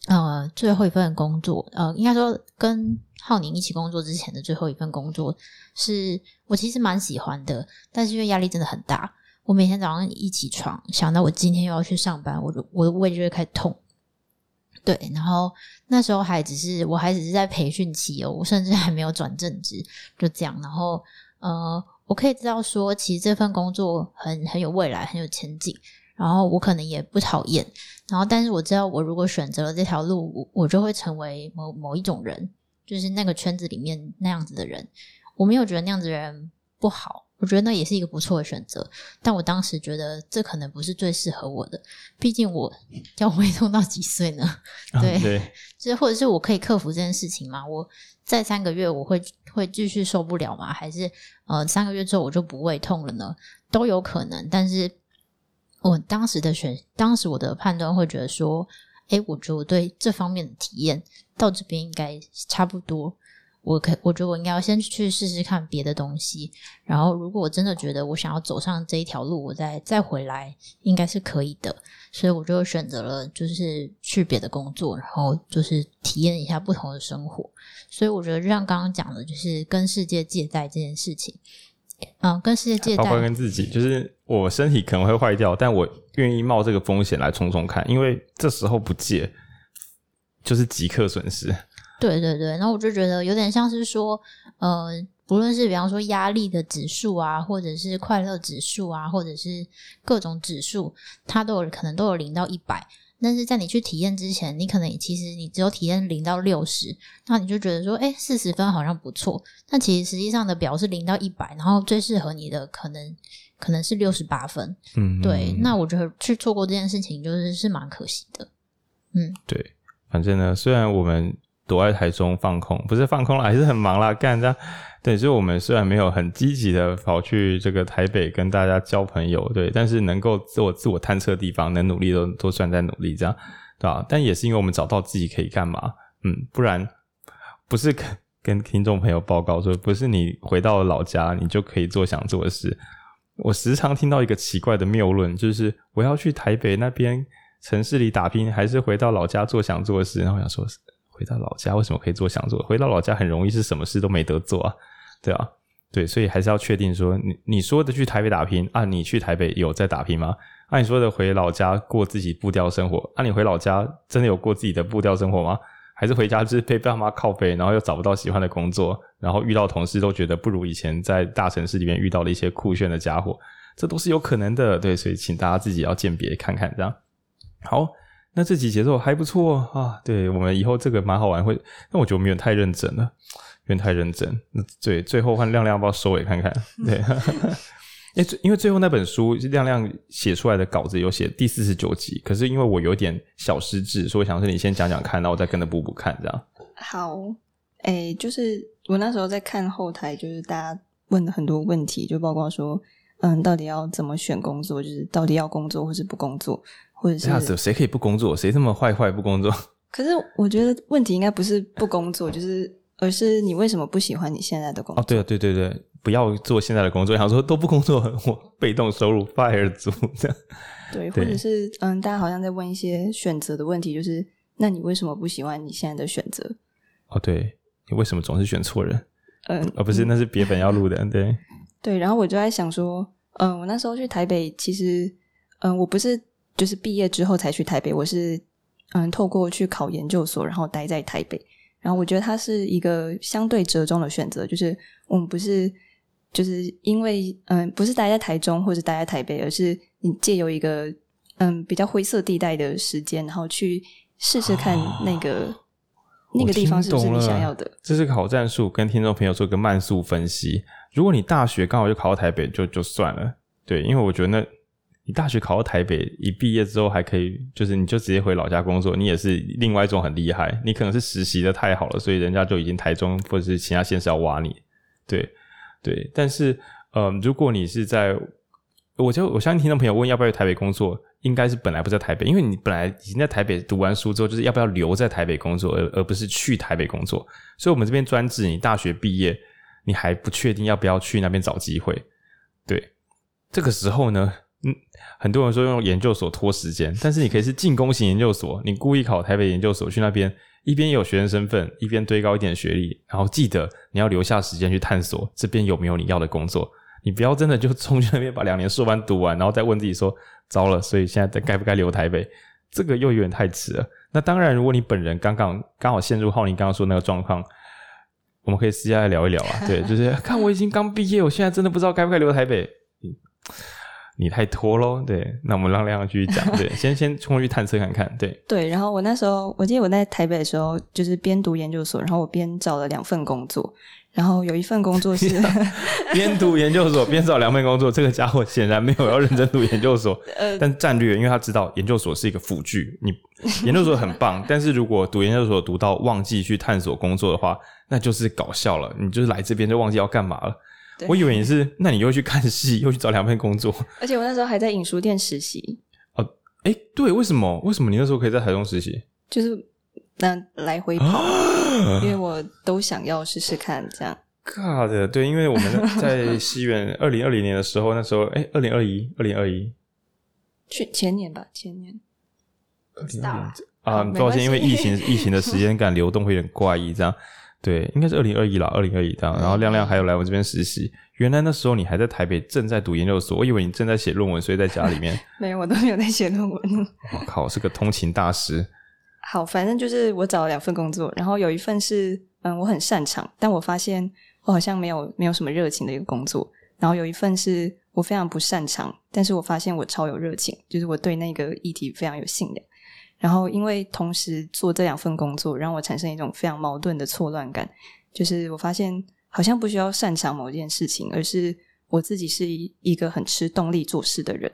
呃最后一份工作，呃，应该说跟浩宁一起工作之前的最后一份工作，是我其实蛮喜欢的，但是因为压力真的很大，我每天早上一起床，想到我今天又要去上班，我就我的胃就会开始痛。对，然后那时候还只是我还只是在培训期哦，我甚至还没有转正职，就这样。然后呃，我可以知道说，其实这份工作很很有未来，很有前景。然后我可能也不讨厌。然后，但是我知道，我如果选择了这条路，我我就会成为某某一种人，就是那个圈子里面那样子的人。我没有觉得那样子的人不好。我觉得那也是一个不错的选择，但我当时觉得这可能不是最适合我的，毕竟我要胃痛到几岁呢？对，哦、对，就是或者是我可以克服这件事情吗？我再三个月我会会继续受不了吗？还是呃三个月之后我就不胃痛了呢？都有可能，但是我当时的选，当时我的判断会觉得说，哎，我觉得我对这方面的体验到这边应该差不多。我可我觉得我应该要先去试试看别的东西，然后如果我真的觉得我想要走上这一条路，我再再回来应该是可以的。所以我就选择了就是去别的工作，然后就是体验一下不同的生活。所以我觉得就像刚刚讲的，就是跟世界借贷这件事情，嗯，跟世界借贷，包括跟自己，就是我身体可能会坏掉，但我愿意冒这个风险来冲冲看，因为这时候不借就是即刻损失。对对对，然后我就觉得有点像是说，呃，不论是比方说压力的指数啊，或者是快乐指数啊，或者是各种指数，它都有可能都有零到一百，但是在你去体验之前，你可能其实你只有体验零到六十，那你就觉得说，哎，四十分好像不错，但其实实际上的表是零到一百，然后最适合你的可能可能是六十八分，嗯，对，那我觉得去错过这件事情就是是蛮可惜的，嗯，对，反正呢，虽然我们。躲在台中放空，不是放空了，还是很忙啦，干这样。对，所以我们虽然没有很积极的跑去这个台北跟大家交朋友，对，但是能够自我自我探测地方，能努力都都算在努力，这样，对吧？但也是因为我们找到自己可以干嘛，嗯，不然不是跟跟听众朋友报告说，不是你回到了老家，你就可以做想做的事。我时常听到一个奇怪的谬论，就是我要去台北那边城市里打拼，还是回到老家做想做的事？然后想说，回到老家为什么可以做想做？回到老家很容易是什么事都没得做啊？对啊，对，所以还是要确定说，你你说的去台北打拼啊，你去台北有在打拼吗？按、你说的回老家过自己步调生活，啊，你回老家真的有过自己的步调生活吗？还是回家就是被爸妈靠北，然后又找不到喜欢的工作，然后遇到同事都觉得不如以前在大城市里面遇到的一些酷炫的家伙，这都是有可能的。对，所以请大家自己要鉴别看看，这样。好，那这集节奏还不错啊。对，我们以后这个蛮好玩，会，但我觉得我们有点太认真了，有点太认真。那对，最后换亮亮要不要收尾看看？对。因为因为最后那本书亮亮写出来的稿子有写第四十九集，可是因为我有点小失智，所以我想说你先讲讲看，然后我再跟着补补看，这样。好，诶、欸，就是我那时候在看后台，就是大家问的很多问题，就包括说，嗯，到底要怎么选工作，就是到底要工作或是不工作，或者是这样子，谁可以不工作？谁这么坏坏不工作？可是我觉得问题应该不是不工作，就是而是你为什么不喜欢你现在的工作？哦，对啊，对对对。不要做现在的工作，想说都不工作，我被动收入 fire 族这样。对，或者是嗯，大家好像在问一些选择的问题，就是那你为什么不喜欢你现在的选择？哦，对，你为什么总是选错人？嗯，哦，不是，那是别本要录的，对。对，然后我就在想说，嗯，我那时候去台北，其实嗯，我不是就是毕业之后才去台北，我是嗯，透过去考研究所，然后待在台北，然后我觉得它是一个相对折中的选择，就是我们不是。就是因为嗯，不是待在台中或者待在台北，而是你借由一个嗯比较灰色地带的时间，然后去试试看那个、哦、那个地方是不是你想要的。这是个好战术，跟听众朋友做一个慢速分析。如果你大学刚好就考到台北就，就就算了。对，因为我觉得那你大学考到台北，一毕业之后还可以，就是你就直接回老家工作，你也是另外一种很厉害。你可能是实习的太好了，所以人家就已经台中或者是其他县市要挖你。对。对，但是，呃，如果你是在，我就我相信听众朋友问要不要去台北工作，应该是本来不在台北，因为你本来已经在台北读完书之后，就是要不要留在台北工作，而而不是去台北工作。所以，我们这边专指你大学毕业，你还不确定要不要去那边找机会。对，这个时候呢，嗯，很多人说用研究所拖时间，但是你可以是进攻型研究所，你故意考台北研究所去那边。一边有学生身份，一边堆高一点学历，然后记得你要留下时间去探索这边有没有你要的工作。你不要真的就冲去那边把两年硕班读完，然后再问自己说：糟了，所以现在该不该留台北？这个又有点太迟了。那当然，如果你本人刚刚刚好陷入浩宁刚刚说那个状况，我们可以私下来聊一聊啊。对，就是 看我已经刚毕业，我现在真的不知道该不该留台北。你太拖喽，对，那我们让亮亮继续讲，对，先先冲去探测看看，对，对，然后我那时候，我记得我在台北的时候，就是边读研究所，然后我边找了两份工作，然后有一份工作是 边读研究所 边找两份工作，这个家伙显然没有要认真读研究所，呃，但战略，因为他知道研究所是一个辅具，你研究所很棒，但是如果读研究所读到忘记去探索工作的话，那就是搞笑了，你就是来这边就忘记要干嘛了。我以为你是，那你又去看戏，又去找两份工作，而且我那时候还在影书店实习。哦，哎，对，为什么？为什么你那时候可以在台中实习？就是那来回跑，因为我都想要试试看这样。God，对，因为我们 在西元二零二零年的时候，那时候哎，二零二一，二零二一，去前年吧，前年。二零二零啊，抱歉，因为疫情，疫情的时间感流动会有点怪异，这样。对，应该是二零二一啦，二零二一这样。然后亮亮还有来我这边实习。原来那时候你还在台北，正在读研究所。我以为你正在写论文，所以在家里面。没有，我都没有在写论文。我靠，是个通勤大师。好，反正就是我找了两份工作，然后有一份是嗯我很擅长，但我发现我好像没有没有什么热情的一个工作。然后有一份是我非常不擅长，但是我发现我超有热情，就是我对那个议题非常有信念。然后，因为同时做这两份工作，让我产生一种非常矛盾的错乱感。就是我发现，好像不需要擅长某件事情，而是我自己是一一个很吃动力做事的人。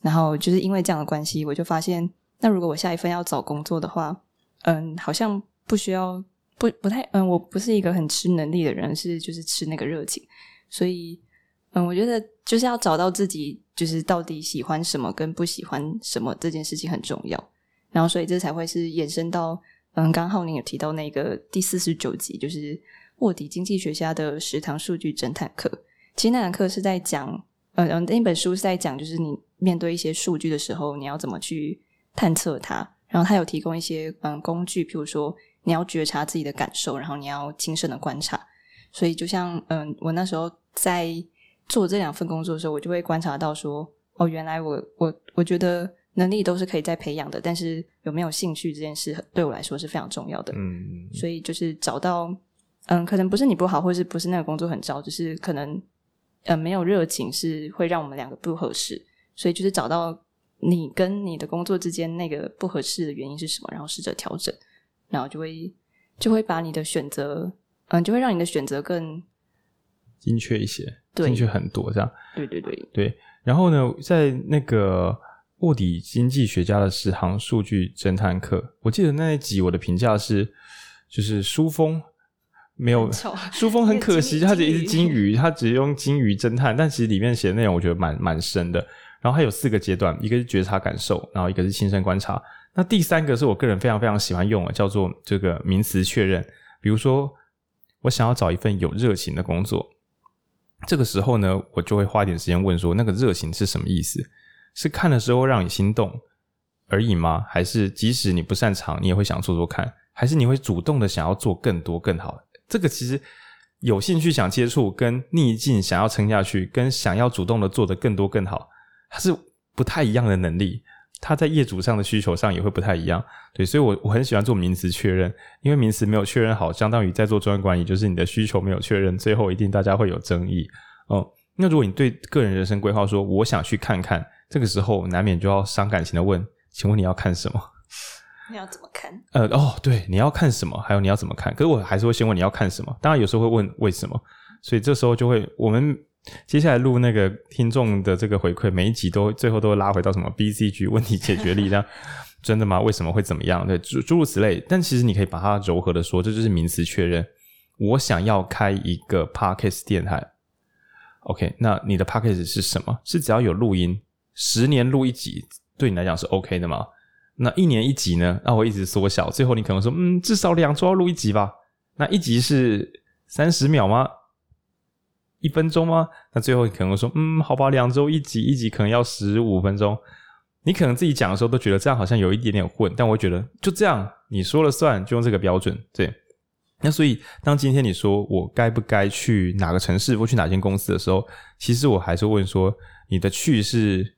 然后，就是因为这样的关系，我就发现，那如果我下一份要找工作的话，嗯，好像不需要不不太嗯，我不是一个很吃能力的人，是就是吃那个热情，所以嗯，我觉得就是要找到自己就是到底喜欢什么跟不喜欢什么这件事情很重要，然后所以这才会是延伸到嗯，刚刚浩宁有提到那个第四十九集，就是卧底经济学家的食堂数据侦探课。其实那堂课是在讲，呃，那本书是在讲，就是你面对一些数据的时候，你要怎么去探测它。然后他有提供一些嗯工具，譬如说你要觉察自己的感受，然后你要亲身的观察。所以就像嗯，我那时候在做这两份工作的时候，我就会观察到说，哦，原来我我我觉得能力都是可以再培养的，但是有没有兴趣这件事对我来说是非常重要的。嗯，所以就是找到嗯，可能不是你不好，或是不是那个工作很糟，只是可能嗯没有热情是会让我们两个不合适。所以就是找到。你跟你的工作之间那个不合适的原因是什么？然后试着调整，然后就会就会把你的选择，嗯，就会让你的选择更精确一些，精确很多，这样。对对对对。然后呢，在那个卧底经济学家的十行数据侦探课，我记得那一集我的评价是，就是书风没有，书风很可惜，它只是金鱼，它只用金鱼侦探，但其实里面写的内容我觉得蛮蛮深的。然后它有四个阶段，一个是觉察感受，然后一个是亲身观察。那第三个是我个人非常非常喜欢用的，叫做这个名词确认。比如说，我想要找一份有热情的工作，这个时候呢，我就会花一点时间问说，那个热情是什么意思？是看的时候让你心动而已吗？还是即使你不擅长，你也会想做做看？还是你会主动的想要做更多更好？这个其实有兴趣想接触，跟逆境想要撑下去，跟想要主动的做的更多更好。它是不太一样的能力，它在业主上的需求上也会不太一样，对，所以我我很喜欢做名词确认，因为名词没有确认好，相当于在做专业管理，就是你的需求没有确认，最后一定大家会有争议哦。那如果你对个人人生规划说，我想去看看，这个时候难免就要伤感情的问，请问你要看什么？你要怎么看？呃，哦，对，你要看什么？还有你要怎么看？可是我还是会先问你要看什么，当然有时候会问为什么，所以这时候就会我们。接下来录那个听众的这个回馈，每一集都最后都会拉回到什么 BCG 问题解决力这样，真的吗？为什么会怎么样？对，诸诸如此类。但其实你可以把它柔和的说，这就是名词确认。我想要开一个 Podcast 电台，OK？那你的 Podcast 是什么？是只要有录音，十年录一集，对你来讲是 OK 的吗？那一年一集呢？那我一直缩小，最后你可能说，嗯，至少两周要录一集吧？那一集是三十秒吗？一分钟吗？那最后你可能说，嗯，好吧，两周一集，一集可能要十五分钟。你可能自己讲的时候都觉得这样好像有一点点混，但我觉得就这样，你说了算，就用这个标准。对。那所以，当今天你说我该不该去哪个城市或去哪间公司的时候，其实我还是问说，你的去是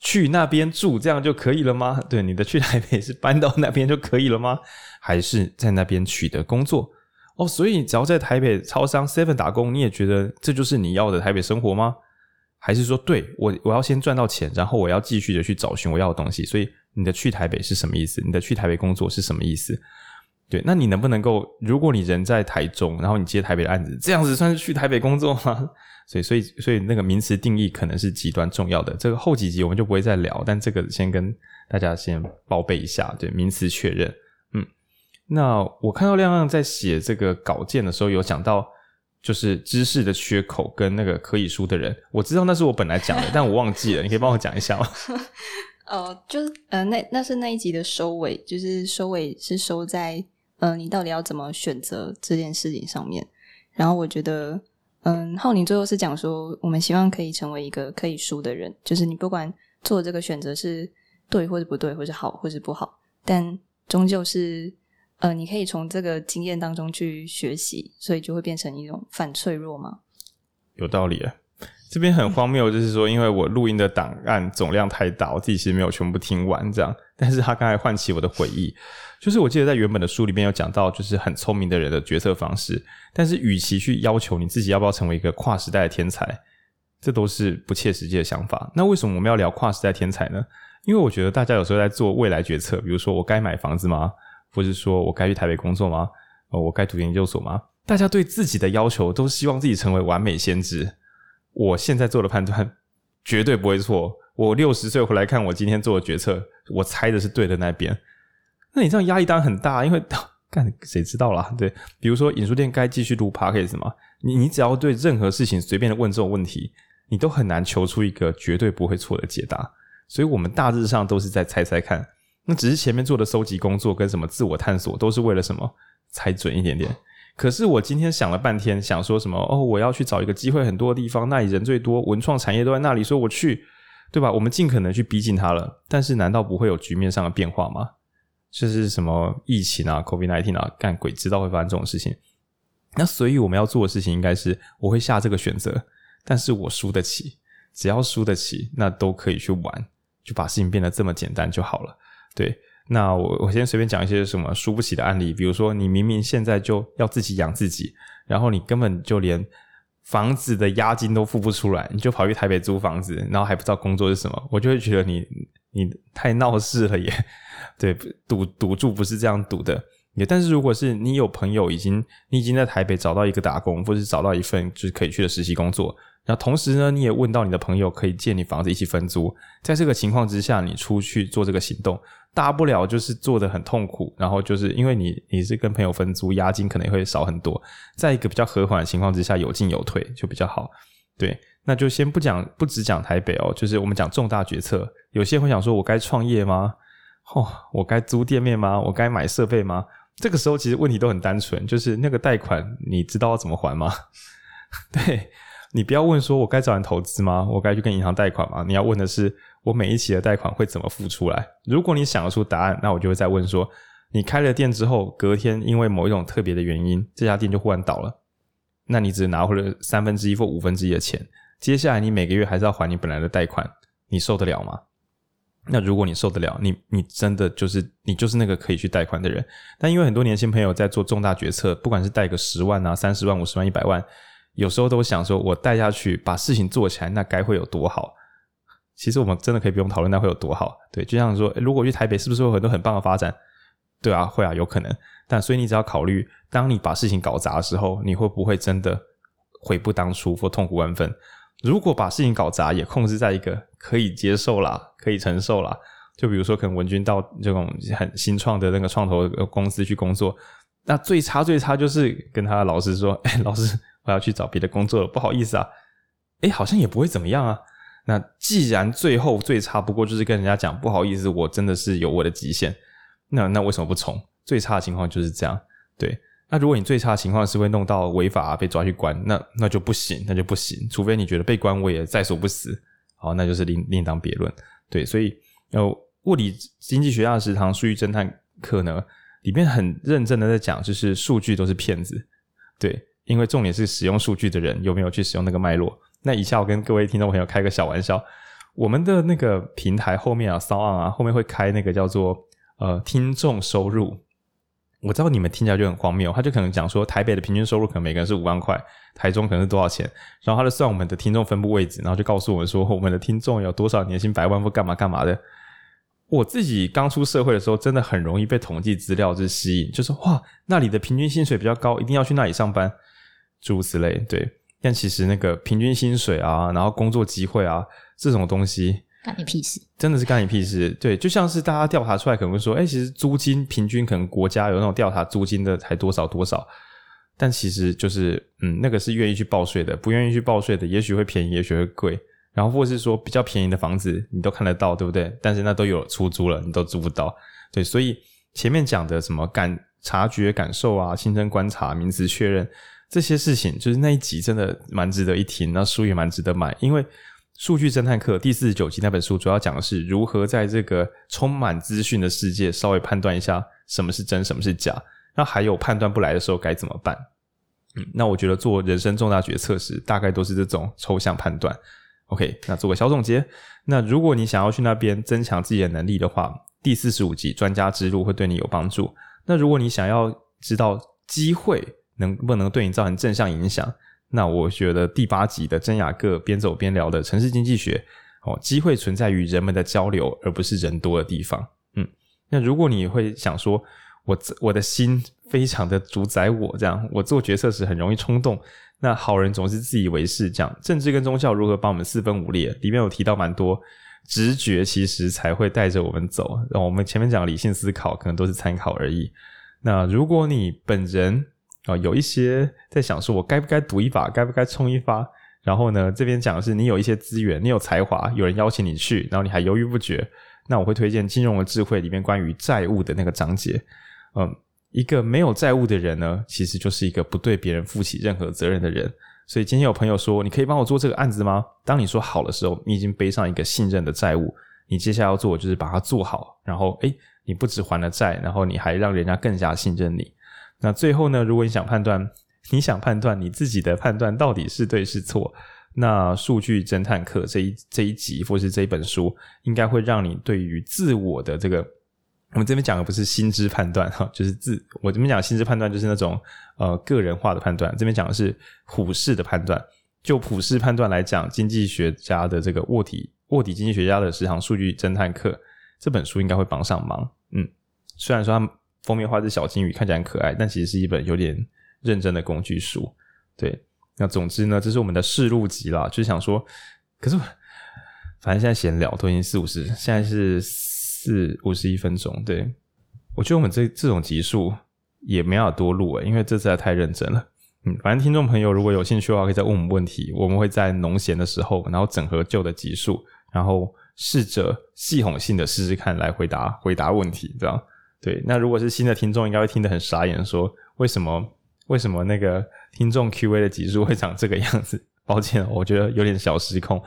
去那边住这样就可以了吗？对，你的去台北是搬到那边就可以了吗？还是在那边取得工作？哦，所以只要在台北超商 Seven 打工，你也觉得这就是你要的台北生活吗？还是说，对，我我要先赚到钱，然后我要继续的去找寻我要的东西？所以你的去台北是什么意思？你的去台北工作是什么意思？对，那你能不能够，如果你人在台中，然后你接台北的案子，这样子算是去台北工作吗？所以，所以，所以那个名词定义可能是极端重要的。这个后几集我们就不会再聊，但这个先跟大家先报备一下，对，名词确认。嗯那我看到亮亮在写这个稿件的时候，有讲到就是知识的缺口跟那个可以输的人，我知道那是我本来讲的，但我忘记了，你可以帮我讲一下吗？哦，就是呃，那那是那一集的收尾，就是收尾是收在呃，你到底要怎么选择这件事情上面。然后我觉得，嗯，浩宁最后是讲说，我们希望可以成为一个可以输的人，就是你不管做这个选择是对或者不对，或是好或是不好，但终究是。呃，你可以从这个经验当中去学习，所以就会变成一种反脆弱吗？有道理啊。这边很荒谬，就是说，因为我录音的档案总量太大，我自己其实没有全部听完，这样。但是他刚才唤起我的回忆，就是我记得在原本的书里面有讲到，就是很聪明的人的决策方式。但是，与其去要求你自己要不要成为一个跨时代的天才，这都是不切实际的想法。那为什么我们要聊跨时代天才呢？因为我觉得大家有时候在做未来决策，比如说我该买房子吗？或是说我该去台北工作吗？呃，我该读研究所吗？大家对自己的要求都希望自己成为完美先知。我现在做的判断绝对不会错。我六十岁回来看我今天做的决策，我猜的是对的那边。那你这样压力当然很大，因为 干谁知道啦？对，比如说影书店该继续录 Podcast 吗？你你只要对任何事情随便的问这种问题，你都很难求出一个绝对不会错的解答。所以我们大致上都是在猜猜看。那只是前面做的搜集工作跟什么自我探索，都是为了什么？猜准一点点。可是我今天想了半天，想说什么？哦，我要去找一个机会很多的地方，那里人最多，文创产业都在那里，说我去，对吧？我们尽可能去逼近它了。但是难道不会有局面上的变化吗？这是什么疫情啊，COVID-19 啊，干鬼知道会发生这种事情。那所以我们要做的事情应该是，我会下这个选择，但是我输得起，只要输得起，那都可以去玩，就把事情变得这么简单就好了。对，那我我先随便讲一些什么输不起的案例，比如说你明明现在就要自己养自己，然后你根本就连房子的押金都付不出来，你就跑去台北租房子，然后还不知道工作是什么，我就会觉得你你太闹事了耶。对，赌赌注不是这样赌的。但是如果是你有朋友已经，你已经在台北找到一个打工，或是找到一份就是可以去的实习工作，然后同时呢，你也问到你的朋友可以借你房子一起分租，在这个情况之下，你出去做这个行动，大不了就是做得很痛苦，然后就是因为你你是跟朋友分租，押金可能会少很多，在一个比较和缓的情况之下，有进有退就比较好。对，那就先不讲，不只讲台北哦，就是我们讲重大决策，有些人会想说，我该创业吗？哦，我该租店面吗？我该买设备吗？这个时候其实问题都很单纯，就是那个贷款你知道要怎么还吗？对，你不要问说我该找人投资吗？我该去跟银行贷款吗？你要问的是我每一期的贷款会怎么付出来？如果你想得出答案，那我就会再问说，你开了店之后，隔天因为某一种特别的原因，这家店就忽然倒了，那你只拿回了三分之一或五分之一的钱，接下来你每个月还是要还你本来的贷款，你受得了吗？那如果你受得了，你你真的就是你就是那个可以去贷款的人。但因为很多年轻朋友在做重大决策，不管是贷个十万啊、三十万、五十万、一百万，有时候都想说，我带下去把事情做起来，那该会有多好？其实我们真的可以不用讨论那会有多好。对，就像说，如果去台北，是不是有很多很棒的发展？对啊，会啊，有可能。但所以你只要考虑，当你把事情搞砸的时候，你会不会真的悔不当初或痛苦万分？如果把事情搞砸，也控制在一个可以接受啦、可以承受啦，就比如说，可能文君到这种很新创的那个创投公司去工作，那最差最差就是跟他的老师说：“哎，老师，我要去找别的工作了，不好意思啊。”哎，好像也不会怎么样啊。那既然最后最差不过就是跟人家讲不好意思，我真的是有我的极限，那那为什么不从？最差的情况就是这样，对。那如果你最差的情况是会弄到违法，被抓去关，那那就不行，那就不行。除非你觉得被关我也在所不辞，好，那就是另另当别论。对，所以呃，物理经济学家的食堂数据侦探课呢，里面很认真的在讲，就是数据都是骗子。对，因为重点是使用数据的人有没有去使用那个脉络。那以下我跟各位听众朋友开个小玩笑，我们的那个平台后面啊，SoundOn 啊，后面会开那个叫做呃听众收入。我知道你们听起来就很荒谬，他就可能讲说台北的平均收入可能每个人是五万块，台中可能是多少钱，然后他就算我们的听众分布位置，然后就告诉我们说我们的听众有多少年薪百万或干嘛干嘛的。我自己刚出社会的时候，真的很容易被统计资料就是吸引，就说哇那里的平均薪水比较高，一定要去那里上班，诸如此类。对，但其实那个平均薪水啊，然后工作机会啊这种东西。干你屁事！真的是干你屁事。对，就像是大家调查出来，可能会说，哎、欸，其实租金平均可能国家有那种调查租金的才多少多少，但其实就是，嗯，那个是愿意去报税的，不愿意去报税的，也许会便宜，也许会贵。然后或者是说比较便宜的房子，你都看得到，对不对？但是那都有出租了，你都租不到。对，所以前面讲的什么感察觉、感受啊、亲身观察、名词确认这些事情，就是那一集真的蛮值得一听，那书也蛮值得买，因为。数据侦探课第四十九集那本书主要讲的是如何在这个充满资讯的世界稍微判断一下什么是真，什么是假。那还有判断不来的时候该怎么办？嗯，那我觉得做人生重大决策时，大概都是这种抽象判断。OK，那做个小总结。那如果你想要去那边增强自己的能力的话，第四十五集专家之路会对你有帮助。那如果你想要知道机会能不能对你造成正向影响？那我觉得第八集的真雅各边走边聊的城市经济学，哦，机会存在于人们的交流，而不是人多的地方。嗯，那如果你会想说，我我的心非常的主宰我，这样我做决策时很容易冲动。那好人总是自以为是，这样政治跟宗教如何帮我们四分五裂？里面有提到蛮多直觉，其实才会带着我们走。我们前面讲理性思考，可能都是参考而已。那如果你本人啊、有一些在想说，我该不该赌一把，该不该冲一发？然后呢，这边讲的是你有一些资源，你有才华，有人邀请你去，然后你还犹豫不决。那我会推荐《金融的智慧》里面关于债务的那个章节。嗯，一个没有债务的人呢，其实就是一个不对别人负起任何责任的人。所以今天有朋友说，你可以帮我做这个案子吗？当你说好的时候，你已经背上一个信任的债务。你接下来要做就是把它做好。然后，诶，你不只还了债，然后你还让人家更加信任你。那最后呢，如果你想判断。你想判断你自己的判断到底是对是错？那数据侦探课这一这一集或是这一本书，应该会让你对于自我的这个，我们这边讲的不是心智判断哈，就是自我这边讲心智判断就是那种呃个人化的判断，这边讲的是普世的判断。就普世判断来讲，经济学家的这个卧底卧底经济学家的十堂数据侦探课这本书应该会帮上忙。嗯，虽然说封面画是小金鱼，看起来很可爱，但其实是一本有点。认真的工具书，对，那总之呢，这是我们的试录集啦，就是想说，可是反正现在闲聊都已经四五十，现在是四五十一分钟，对，我觉得我们这这种集数也没法多录诶，因为这次太认真了，嗯，反正听众朋友如果有兴趣的话，可以再问我们问题，我们会在农闲的时候，然后整合旧的集数，然后试着系统性的试试看来回答回答问题，这样，对，那如果是新的听众，应该会听得很傻眼，说为什么？为什么那个听众 Q&A 的集数会长这个样子？抱歉，我觉得有点小失控，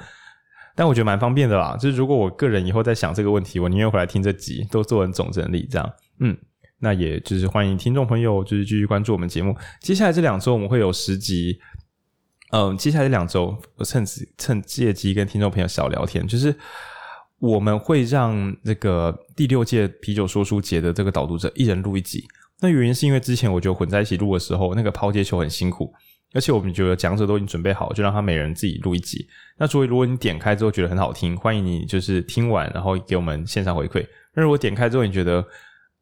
但我觉得蛮方便的啦。就是如果我个人以后在想这个问题，我宁愿回来听这集，都做成总整理这样。嗯，那也就是欢迎听众朋友就是继续关注我们节目。接下来这两周我们会有十集，嗯，接下来这两周我趁此趁借机跟听众朋友小聊天，就是我们会让这个第六届啤酒说书节的这个导读者一人录一集。那原因是因为之前我觉得混在一起录的时候，那个抛接球很辛苦，而且我们觉得讲者都已经准备好，就让他每人自己录一集。那所以如果你点开之后觉得很好听，欢迎你就是听完然后给我们线上回馈。那如果点开之后你觉得，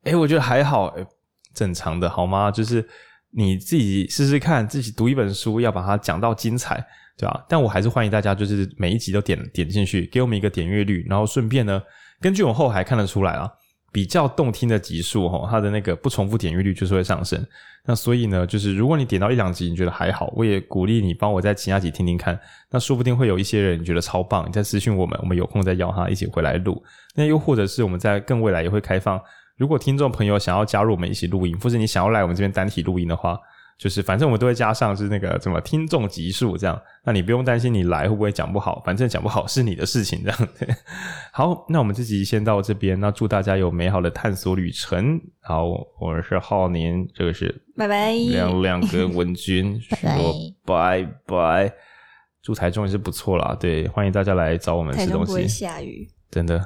哎，我觉得还好，诶，正常的好吗？就是你自己试试看，自己读一本书要把它讲到精彩，对吧？但我还是欢迎大家就是每一集都点点进去，给我们一个点阅率，然后顺便呢，根据我后台看得出来啊。比较动听的集数齁，它的那个不重复点阅率就是会上升。那所以呢，就是如果你点到一两集你觉得还好，我也鼓励你帮我在其他集听听看。那说不定会有一些人你觉得超棒，你再私讯我们，我们有空再邀他一起回来录。那又或者是我们在更未来也会开放，如果听众朋友想要加入我们一起录音，或者你想要来我们这边单体录音的话。就是反正我们都会加上是那个什么听众级数这样，那你不用担心你来会不会讲不好，反正讲不好是你的事情这样。好，那我们这集先到这边，那祝大家有美好的探索旅程。好，我是浩年，这个是拜拜，亮亮跟文君说拜拜。祝台中也是不错啦，对，欢迎大家来找我们吃东西。台中不会下雨，真的，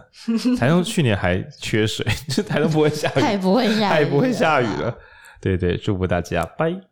台中去年还缺水，这台中不会下雨，太不会下雨，太不会下雨了。对对，祝福大家，拜。